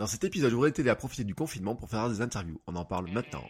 Dans cet épisode, je voudrais t'aider à profiter du confinement pour faire des interviews. On en parle maintenant.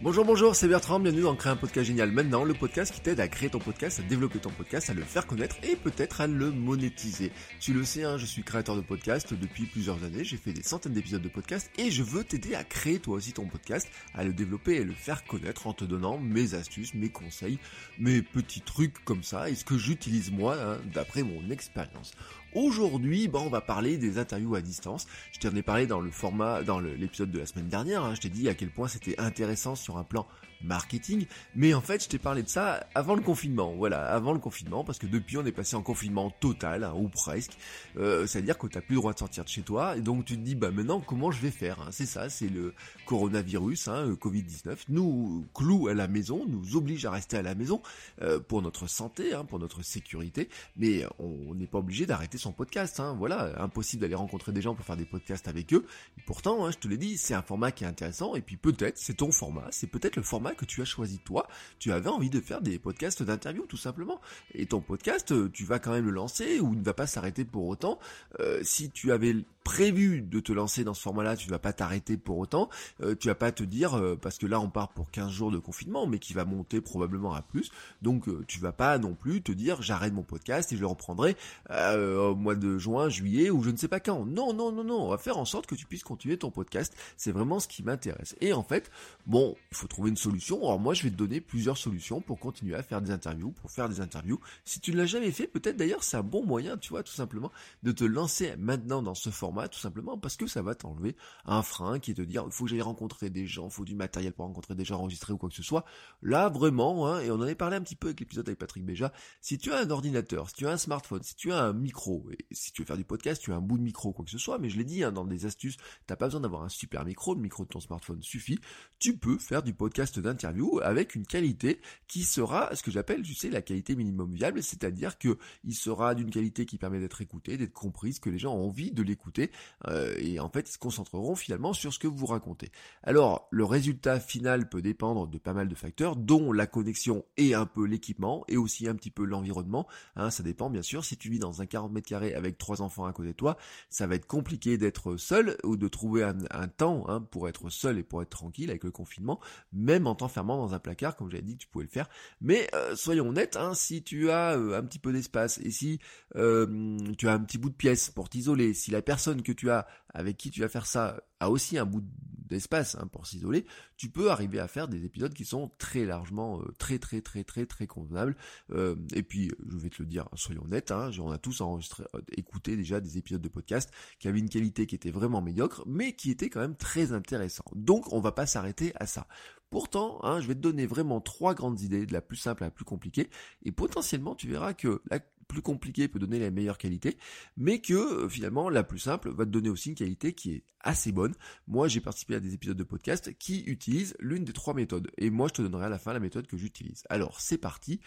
Bonjour, bonjour, c'est Bertrand, bienvenue dans Créer un podcast génial maintenant, le podcast qui t'aide à créer ton podcast, à développer ton podcast, à le faire connaître et peut-être à le monétiser. Tu le sais, hein, je suis créateur de podcast depuis plusieurs années, j'ai fait des centaines d'épisodes de podcast et je veux t'aider à créer toi aussi ton podcast, à le développer et le faire connaître en te donnant mes astuces, mes conseils, mes petits trucs comme ça et ce que j'utilise moi hein, d'après mon expérience. Aujourd'hui, bon, on va parler des interviews à distance. Je t'en ai parlé dans le format, dans l'épisode de la semaine dernière. Hein. je t'ai dit à quel point c'était intéressant sur un plan marketing, mais en fait je t'ai parlé de ça avant le confinement, voilà, avant le confinement, parce que depuis on est passé en confinement total, hein, ou presque, euh, c'est-à-dire que t'as plus le droit de sortir de chez toi, et donc tu te dis, bah maintenant comment je vais faire hein? C'est ça, c'est le coronavirus, hein, Covid-19, nous cloue à la maison, nous oblige à rester à la maison, euh, pour notre santé, hein, pour notre sécurité, mais on n'est pas obligé d'arrêter son podcast, voilà, impossible d'aller rencontrer des gens pour faire des podcasts avec eux, et pourtant, je te l'ai dit, c'est un format qui est intéressant, et puis peut-être, c'est ton format, c'est peut-être le format que tu as choisi toi, tu avais envie de faire des podcasts d'interview tout simplement. Et ton podcast, euh, tu vas quand même le lancer ou il ne va pas s'arrêter pour autant. Euh, si tu avais prévu de te lancer dans ce format-là, tu vas pas t'arrêter pour autant, euh, tu vas pas te dire, euh, parce que là on part pour 15 jours de confinement, mais qui va monter probablement à plus, donc euh, tu vas pas non plus te dire j'arrête mon podcast et je le reprendrai au mois de juin, juillet ou je ne sais pas quand. Non, non, non, non, on va faire en sorte que tu puisses continuer ton podcast, c'est vraiment ce qui m'intéresse. Et en fait, bon, il faut trouver une solution, alors moi je vais te donner plusieurs solutions pour continuer à faire des interviews, pour faire des interviews. Si tu ne l'as jamais fait, peut-être d'ailleurs c'est un bon moyen, tu vois, tout simplement, de te lancer maintenant dans ce format tout simplement parce que ça va t'enlever un frein qui est de dire faut que j'aille rencontrer des gens, faut du matériel pour rencontrer des gens enregistrés ou quoi que ce soit. Là vraiment, hein, et on en avait parlé un petit peu avec l'épisode avec Patrick Béja, si tu as un ordinateur, si tu as un smartphone, si tu as un micro, et si tu veux faire du podcast, tu as un bout de micro, quoi que ce soit, mais je l'ai dit hein, dans des astuces, t'as pas besoin d'avoir un super micro, le micro de ton smartphone suffit, tu peux faire du podcast d'interview avec une qualité qui sera ce que j'appelle, tu sais, la qualité minimum viable, c'est-à-dire que il sera d'une qualité qui permet d'être écouté, d'être comprise, que les gens ont envie de l'écouter, euh, et en fait ils se concentreront finalement sur ce que vous racontez. Alors le résultat final peut dépendre de pas mal de facteurs, dont la connexion et un peu l'équipement, et aussi un petit peu l'environnement, hein, ça dépend bien sûr, si tu vis dans un 40 mètres carrés avec trois enfants à côté de toi, ça va être compliqué d'être seul ou de trouver un, temps hein, pour être seul et pour être tranquille avec le confinement, même en t'enfermant dans un placard, comme j'avais dit tu pouvais le faire, mais euh, soyons honnêtes, hein, si tu as euh, un petit peu d'espace et si tu as un petit bout de pièce pour t'isoler, si la personne que tu as, avec qui tu vas faire ça, a aussi un bout d'espace hein, pour s'isoler, tu peux arriver à faire des épisodes qui sont très largement, euh, très très très très très convenables. Euh, et puis, je vais te le dire, soyons honnêtes, hein, on a tous enregistré, euh, écouté déjà des épisodes de podcast qui avaient une qualité qui était vraiment médiocre, mais qui était quand même très intéressant. Donc, on va pas s'arrêter à ça. Pourtant, hein, je vais te donner vraiment trois grandes idées, de la plus simple à la plus compliquée, et potentiellement tu verras que la plus compliquée peut donner la meilleure qualité, mais que euh, finalement la plus simple va te donner aussi une qualité qui est assez bonne. Moi j'ai participé à des épisodes de podcast qui utilisent l'une des trois méthodes, et moi je te donnerai à la fin la méthode que j'utilise. Alors c'est parti,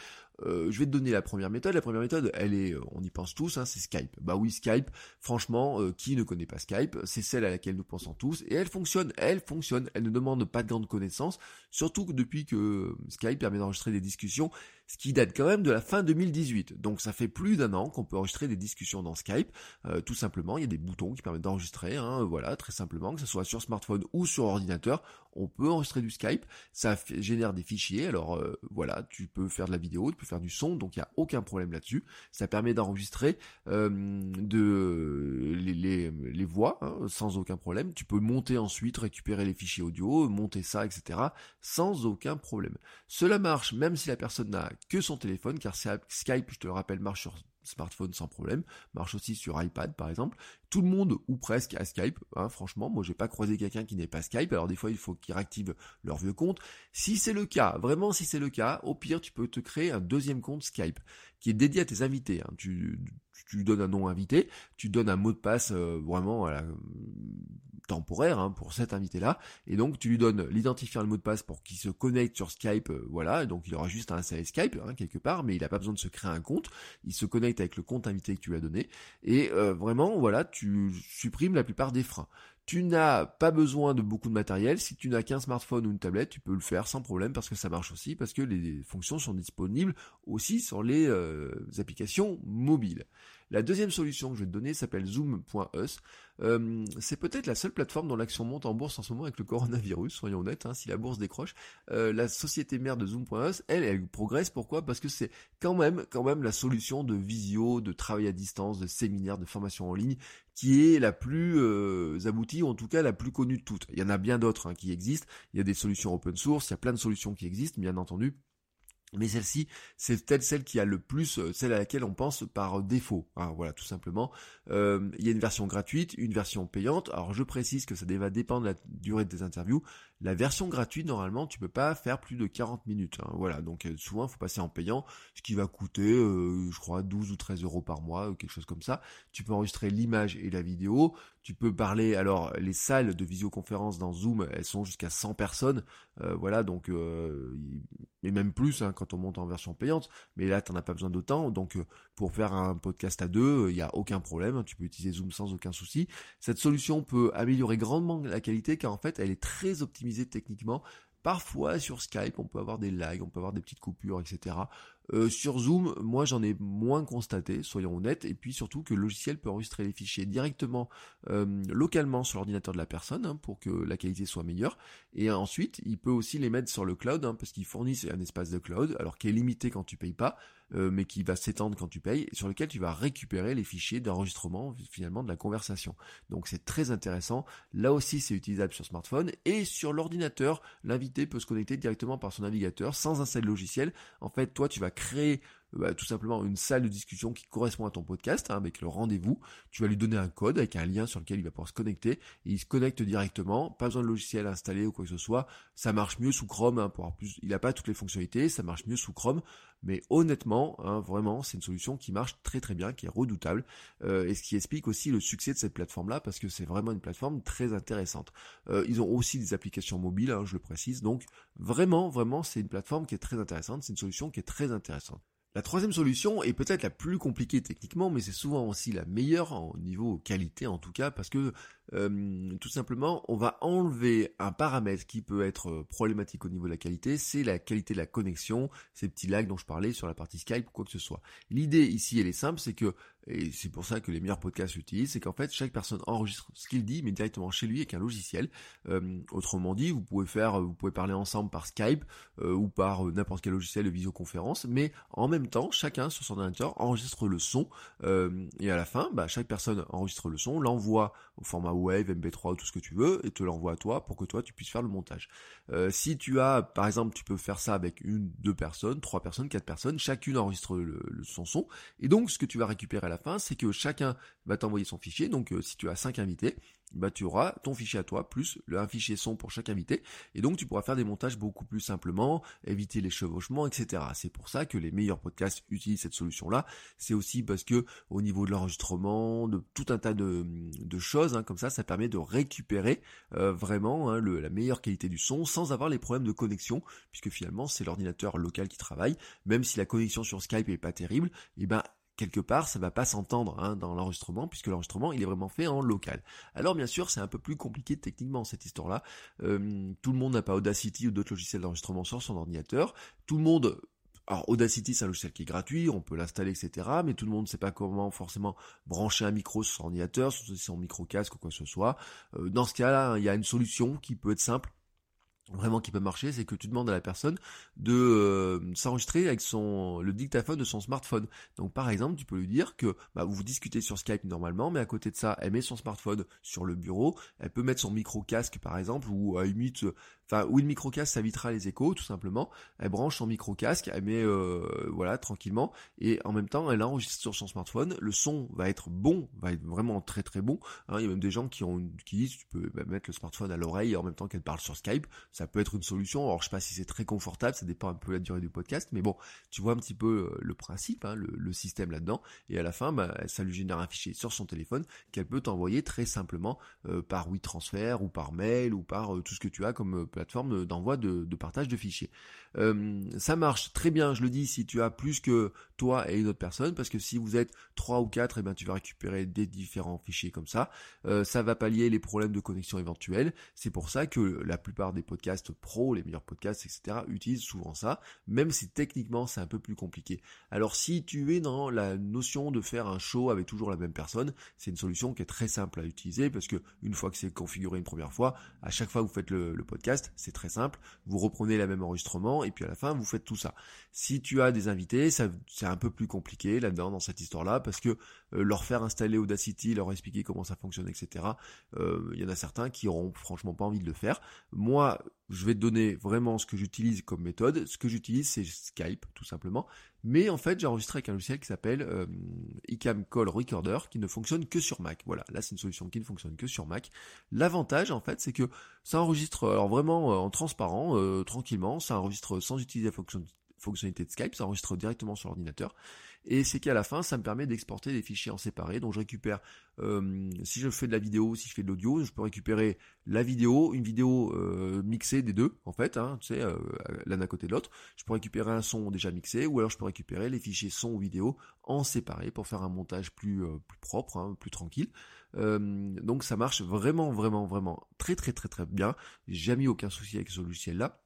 euh, je vais te donner la première méthode. La première méthode, elle est, euh, on y pense tous, hein, c'est Skype. Bah oui, Skype, franchement, qui ne connaît pas Skype? C'est celle à laquelle nous pensons tous, et elle fonctionne, elle fonctionne, elle ne demande pas de grandes connaissances, surtout depuis que Skype permet d'enregistrer des discussions, ce qui date quand même de la fin 2018. Donc ça fait plus d'un an qu'on peut enregistrer des discussions dans Skype. Euh, tout simplement, il y a des boutons qui permettent d'enregistrer, hein, voilà, très simplement, que ce soit sur smartphone ou sur ordinateur, on peut enregistrer du Skype. Ça génère des fichiers, alors euh, voilà, tu peux faire de la vidéo, tu peux du son, donc il n'y a aucun problème là-dessus. Ça permet d'enregistrer euh, de les, les, voix hein, sans aucun problème. Tu peux monter ensuite, récupérer les fichiers audio, monter ça, etc. sans aucun problème. Cela marche même si la personne n'a que son téléphone, car Skype, je te le rappelle, marche sur smartphone sans problème, marche aussi sur iPad par exemple. Tout le monde ou presque a Skype, hein, franchement, moi j'ai pas croisé quelqu'un qui n'ait pas Skype, alors des fois il faut qu'ils réactivent leur vieux compte. Si c'est le cas, vraiment si c'est le cas, au pire tu peux te créer un deuxième compte Skype qui est dédié à tes invités. Hein. Tu, tu, donnes un nom invité, tu donnes un mot de passe euh, vraiment temporaire hein, pour cet invité-là, et donc tu lui donnes l'identifiant le mot de passe pour qu'il se connecte sur Skype, euh, voilà, donc il aura juste un SAE Skype hein, quelque part, mais il n'a pas besoin de se créer un compte, il se connecte avec le compte invité que tu lui as donné, et euh, vraiment, voilà, tu supprimes la plupart des freins. Tu n'as pas besoin de beaucoup de matériel. Si tu n'as qu'un smartphone ou une tablette, tu peux le faire sans problème parce que ça marche aussi, parce que les fonctions sont disponibles aussi sur les euh, applications mobiles. La deuxième solution que je vais te donner s'appelle Zoom.us. Euh, c'est peut-être la seule plateforme dont l'action monte en bourse en ce moment avec le coronavirus, soyons honnêtes, hein, si la bourse décroche. Euh, la société mère de Zoom.us, elle, elle progresse. Pourquoi? Parce que c'est quand même, quand même la solution de visio, de travail à distance, de séminaire, de formation en ligne qui est la plus euh, aboutie, ou en tout cas la plus connue de toutes. Il y en a bien d'autres hein, qui existent, il y a des solutions open source, il y a plein de solutions qui existent, bien entendu, mais celle-ci, c'est peut-être celle qui a le plus, euh, celle à laquelle on pense par défaut. Hein, voilà, tout simplement. Euh, il y a une version gratuite, une version payante. Alors je précise que ça va dépendre de la durée de tes interviews. La version gratuite, normalement, tu peux pas faire plus de 40 minutes. Hein, voilà, donc euh, souvent, il faut passer en payant, ce qui va coûter, je crois, 12 ou 13 euros par mois, quelque chose comme ça. Tu peux enregistrer l'image et la vidéo. Tu peux parler, alors les salles de visioconférence dans Zoom, elles sont jusqu'à 100 personnes. voilà, donc, et même plus, hein, quand on monte en version payante, mais là tu n'en as pas besoin d'autant, donc euh, pour faire un podcast à deux, il n'y a aucun problème, hein, tu peux utiliser Zoom sans aucun souci. Cette solution peut améliorer grandement la qualité car en fait elle est très optimisée techniquement. Parfois sur Skype on peut avoir des lags, on peut avoir des petites coupures, etc. Euh, sur Zoom, moi j'en ai moins constaté, soyons honnêtes, et puis surtout que le logiciel peut enregistrer les fichiers directement euh, localement sur l'ordinateur de la personne hein, pour que la qualité soit meilleure. Et ensuite, il peut aussi les mettre sur le cloud hein, parce qu'il fournit un espace de cloud, alors qui est limité quand tu payes pas, euh, mais qui va s'étendre quand tu payes, et sur lequel tu vas récupérer les fichiers d'enregistrement finalement de la conversation. Donc c'est très intéressant. Là aussi, c'est utilisable sur smartphone et sur l'ordinateur. L'invité peut se connecter directement par son navigateur sans un seul logiciel. En fait, toi, tu vas créer bah, tout simplement une salle de discussion qui correspond à ton podcast, hein, avec le rendez-vous. Tu vas lui donner un code avec un lien sur lequel il va pouvoir se connecter. Il se connecte directement, pas besoin de logiciel installé ou quoi que ce soit. Ça marche mieux sous Chrome, hein, pour plus. Il n'a pas toutes les fonctionnalités, ça marche mieux sous Chrome. Mais honnêtement, hein, vraiment, c'est une solution qui marche très très bien, qui est redoutable, euh, et ce qui explique aussi le succès de cette plateforme-là, parce que c'est vraiment une plateforme très intéressante. Euh, ils ont aussi des applications mobiles, je le précise, donc vraiment, vraiment, c'est une plateforme qui est très intéressante, c'est une solution qui est très intéressante. La troisième solution est peut-être la plus compliquée techniquement, mais c'est souvent aussi la meilleure au niveau qualité en tout cas, parce que euh, tout simplement, on va enlever un paramètre qui peut être euh, problématique au niveau de la qualité, c'est la qualité de la connexion, ces petits lags dont je parlais sur la partie Skype ou quoi que ce soit. L'idée ici, elle est simple, c'est que, et c'est pour ça que les meilleurs podcasts utilisent, c'est qu'en fait, chaque personne enregistre ce qu'il dit, mais directement chez lui avec un logiciel. Euh, autrement dit, vous pouvez faire, vous pouvez parler ensemble par Skype ou par n'importe quel logiciel de visioconférence, mais en même temps, chacun sur son ordinateur enregistre le son, et à la fin, bah, chaque personne enregistre le son, l'envoie au format Wave, MP3 ou tout ce que tu veux, et te l'envoie à toi pour que toi tu puisses faire le montage. Euh, si tu as, par exemple, tu peux faire ça avec une, deux personnes, trois personnes, quatre personnes, chacune enregistre le, son son, et donc ce que tu vas récupérer à la fin, c'est que chacun va t'envoyer son fichier, donc euh, si tu as cinq invités, bah tu auras ton fichier à toi plus un fichier son pour chaque invité et donc tu pourras faire des montages beaucoup plus simplement, éviter les chevauchements, etc. C'est pour ça que les meilleurs podcasts utilisent cette solution là. C'est aussi parce que au niveau de l'enregistrement, de tout un tas de, choses hein, comme ça, ça permet de récupérer euh, vraiment hein, la meilleure qualité du son sans avoir les problèmes de connexion puisque finalement c'est l'ordinateur local qui travaille. Même si la connexion sur Skype est pas terrible, et eh ben quelque part, ça va pas s'entendre hein, dans l'enregistrement, puisque l'enregistrement, il est vraiment fait en local. Alors bien sûr, c'est un peu plus compliqué techniquement cette histoire-là. Euh, tout le monde n'a pas Audacity ou d'autres logiciels d'enregistrement sur son ordinateur. Tout le monde alors Audacity c'est un logiciel qui est gratuit, on peut l'installer, etc. Mais tout le monde ne sait pas comment forcément brancher un micro sur son ordinateur, sur son micro casque ou quoi que ce soit. Euh, dans ce cas-là, il y a une solution qui peut être simple vraiment qui peut marcher, c'est que tu demandes à la personne de euh, s'enregistrer avec son le dictaphone de son smartphone. Donc par exemple, tu peux lui dire que bah, vous discutez sur Skype normalement, mais à côté de ça, elle met son smartphone sur le bureau, elle peut mettre son micro casque par exemple, ou à limite enfin où une micro casque ça évitera les échos tout simplement. Elle branche son micro casque, elle met euh, voilà tranquillement et en même temps elle enregistre sur son smartphone. Le son va être bon, va être vraiment très très bon. Hein, il y a même des gens qui ont qui disent tu peux bah, mettre le smartphone à l'oreille en même temps qu'elle parle sur Skype. Ça peut être une solution. Alors je sais pas si c'est très confortable, ça dépend un peu de la durée du podcast, mais bon tu vois un petit peu euh, le principe, hein, le, système là-dedans. Et à la fin bah, ça lui génère un fichier sur son téléphone qu'elle peut t'envoyer très simplement euh, par WeTransfer ou par mail ou par tout ce que tu as comme plateforme d'envoi de, partage de fichiers. Euh, ça marche très bien, je le dis, si tu as plus que toi et une autre personne, parce que si vous êtes trois ou quatre, et eh bien tu vas récupérer des différents fichiers comme ça. Euh, ça va pallier les problèmes de connexion éventuels. C'est pour ça que la plupart des podcasts pro, les meilleurs podcasts, etc. utilisent souvent ça, même si techniquement c'est un peu plus compliqué. Alors si tu es dans la notion de faire un show avec toujours la même personne, c'est une solution qui est très simple à utiliser parce que une fois que c'est configuré une première fois, à chaque fois que vous faites le podcast, c'est très simple, vous reprenez la même enregistrement et puis à la fin vous faites tout ça. Si tu as des invités, c'est un peu plus compliqué là-dedans dans cette histoire-là parce que euh, leur faire installer Audacity, leur expliquer comment ça fonctionne, etc. Euh, il y en a certains qui auront franchement pas envie de le faire. Moi, je vais te donner vraiment ce que j'utilise comme méthode. Ce que j'utilise, c'est Skype, tout simplement. Mais en fait, j'ai enregistré avec un logiciel qui s'appelle euh, iCam Call Recorder, qui ne fonctionne que sur Mac. Voilà, là c'est une solution qui ne fonctionne que sur Mac. L'avantage, en fait, c'est que ça enregistre, alors vraiment en transparent, tranquillement, ça enregistre sans utiliser la fonction fonctionnalité de Skype, ça enregistre directement sur l'ordinateur. Et c'est qu'à la fin, ça me permet d'exporter des fichiers en séparé. Donc je récupère, euh, si je fais de la vidéo, si je fais de l'audio, je peux récupérer la vidéo, une vidéo euh, mixée des deux, en fait, hein, tu sais, euh, l'un à côté de l'autre. Je peux récupérer un son déjà mixé, ou alors je peux récupérer les fichiers son ou vidéo en séparé pour faire un montage plus, plus propre, hein, plus tranquille. donc ça marche vraiment, vraiment, vraiment très, très, très, très bien. J'ai jamais eu aucun souci avec ce logiciel-là.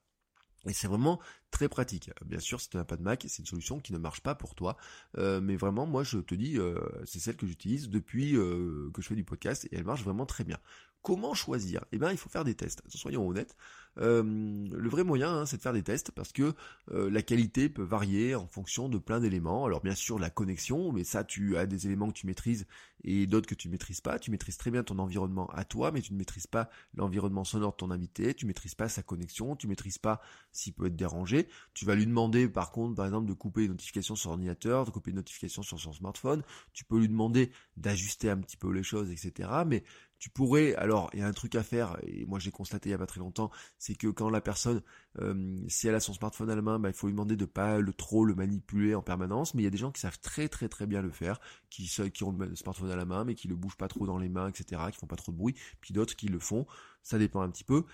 Et c'est vraiment très pratique. Bien sûr, si tu n'as pas de Mac, c'est une solution qui ne marche pas pour toi. Euh, mais vraiment, moi, je te dis, euh, c'est celle que j'utilise depuis euh, que je fais du podcast et elle marche vraiment très bien. Comment choisir? Eh bien, il faut faire des tests. Soyons honnêtes. Le vrai moyen, hein, c'est de faire des tests parce que la qualité peut varier en fonction de plein d'éléments. Alors bien sûr, la connexion, mais ça, tu as des éléments que tu maîtrises et d'autres que tu maîtrises pas. Tu maîtrises très bien ton environnement à toi, mais tu ne maîtrises pas l'environnement sonore de ton invité. Tu maîtrises pas sa connexion. Tu maîtrises pas s'il peut être dérangé. Tu vas lui demander, par contre, par exemple, de couper les notifications sur l'ordinateur, de couper les notifications sur son smartphone. Tu peux lui demander d'ajuster un petit peu les choses, etc. Mais tu pourrais, alors il y a un truc à faire, et moi j'ai constaté il y a pas très longtemps, c'est que quand la personne, euh, si elle a son smartphone à la main, bah, il faut lui demander de pas le trop le manipuler en permanence, mais il y a des gens qui savent très très très bien le faire, qui, qui ont le smartphone à la main, mais qui le bougent pas trop dans les mains, etc., qui font pas trop de bruit, puis d'autres qui le font, ça dépend un petit peu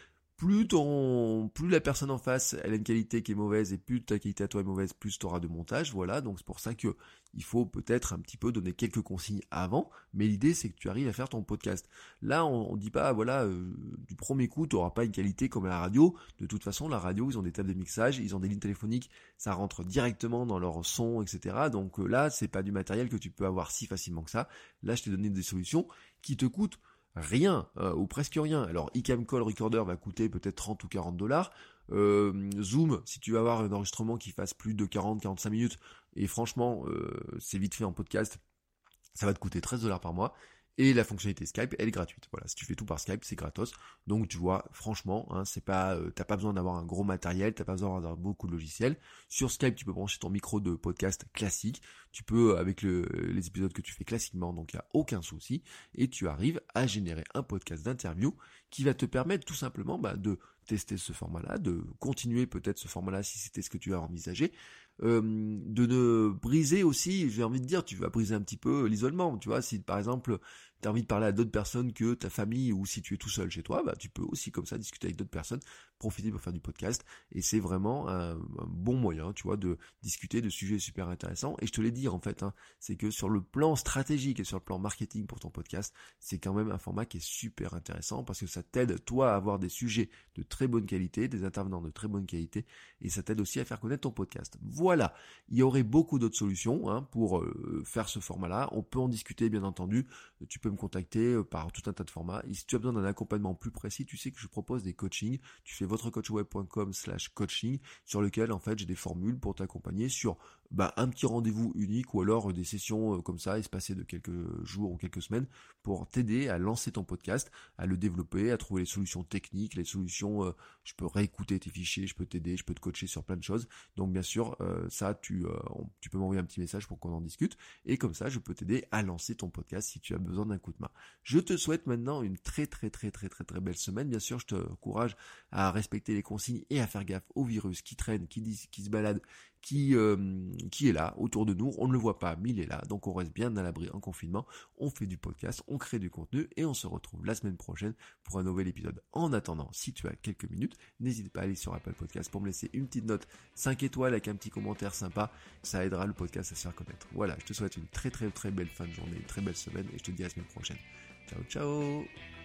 plus ton, plus la personne en face, elle a une qualité qui est mauvaise et plus ta qualité à toi est mauvaise, plus tu auras de montage, voilà. Donc c'est pour ça que il faut peut-être un petit peu donner quelques consignes avant, mais l'idée c'est que tu arrives à faire ton podcast. Là, on, dit pas, voilà, euh, du premier coup, tu n'auras pas une qualité comme la radio. De toute façon, la radio, ils ont des tables de mixage, ils ont des lignes téléphoniques, ça rentre directement dans leur son, etc. Donc euh, là, c'est pas du matériel que tu peux avoir si facilement que ça. Là, je t'ai donné des solutions qui te coûtent rien euh, ou presque rien. Alors iCam Call Recorder va coûter peut-être 30 ou 40 dollars. Euh, Zoom, si tu vas avoir un enregistrement qui fasse plus de 40-45 minutes, et franchement, euh, c'est vite fait en podcast, ça va te coûter 13 dollars par mois. Et la fonctionnalité Skype, elle est gratuite. Voilà, si tu fais tout par Skype, c'est gratos. Donc tu vois, franchement, hein, c'est pas, euh, t'as pas besoin d'avoir un gros matériel, t'as pas besoin d'avoir beaucoup de logiciels. Sur Skype, tu peux brancher ton micro de podcast classique. Tu peux avec le, les épisodes que tu fais classiquement, donc il y a aucun souci. Et tu arrives à générer un podcast d'interview qui va te permettre tout simplement bah, de tester ce format-là, de continuer peut-être ce format-là si c'était ce que tu as envisagé, euh, de ne briser aussi, j'ai envie de dire, tu vas briser un petit peu l'isolement, tu vois, si par exemple tu as envie de parler à d'autres personnes que ta famille ou si tu es tout seul chez toi, bah tu peux aussi comme ça discuter avec d'autres personnes, profiter pour faire du podcast et c'est vraiment un, bon moyen, tu vois, de discuter de sujets super intéressants et je te l'ai dit en fait, hein, c'est que sur le plan stratégique et sur le plan marketing pour ton podcast, c'est quand même un format qui est super intéressant parce que ça t'aide toi à avoir des sujets de très bonne qualité, des intervenants de très bonne qualité et ça t'aide aussi à faire connaître ton podcast. Voilà, il y aurait beaucoup d'autres solutions hein, pour euh, faire ce format-là. On peut en discuter bien entendu. Tu peux me contacter euh, par tout un tas de formats. Et si tu as besoin d'un accompagnement plus précis, tu sais que je propose des coachings. Tu fais votrecoachweb.com slash coaching sur lequel en fait j'ai des formules pour t'accompagner sur bah, un petit rendez-vous unique ou alors des sessions euh, comme ça espacées de quelques jours ou quelques semaines pour t'aider à lancer ton podcast, à le développer, à trouver les solutions techniques, les solutions, euh, je peux réécouter tes fichiers, je peux t'aider, je peux te coacher sur plein de choses. Donc bien sûr, euh, ça, tu, tu peux m'envoyer un petit message pour qu'on en discute. Et comme ça, je peux t'aider à lancer ton podcast si tu as besoin d'un coup de main. Je te souhaite maintenant une très très très très très très belle semaine. Bien sûr, je te encourage à respecter les consignes et à faire gaffe aux virus qui traînent, qui, disent, qui se baladent qui, euh, qui est là autour de nous. On ne le voit pas, mais il est là. Donc on reste bien à l'abri en confinement. On fait du podcast, on crée du contenu et on se retrouve la semaine prochaine pour un nouvel épisode. En attendant, si tu as quelques minutes, n'hésite pas à aller sur Apple Podcast pour me laisser une petite note 5 étoiles avec un petit commentaire sympa. Ça aidera le podcast à se faire connaître. Voilà, je te souhaite une très très très belle fin de journée, une très belle semaine et je te dis à la semaine prochaine. Ciao ciao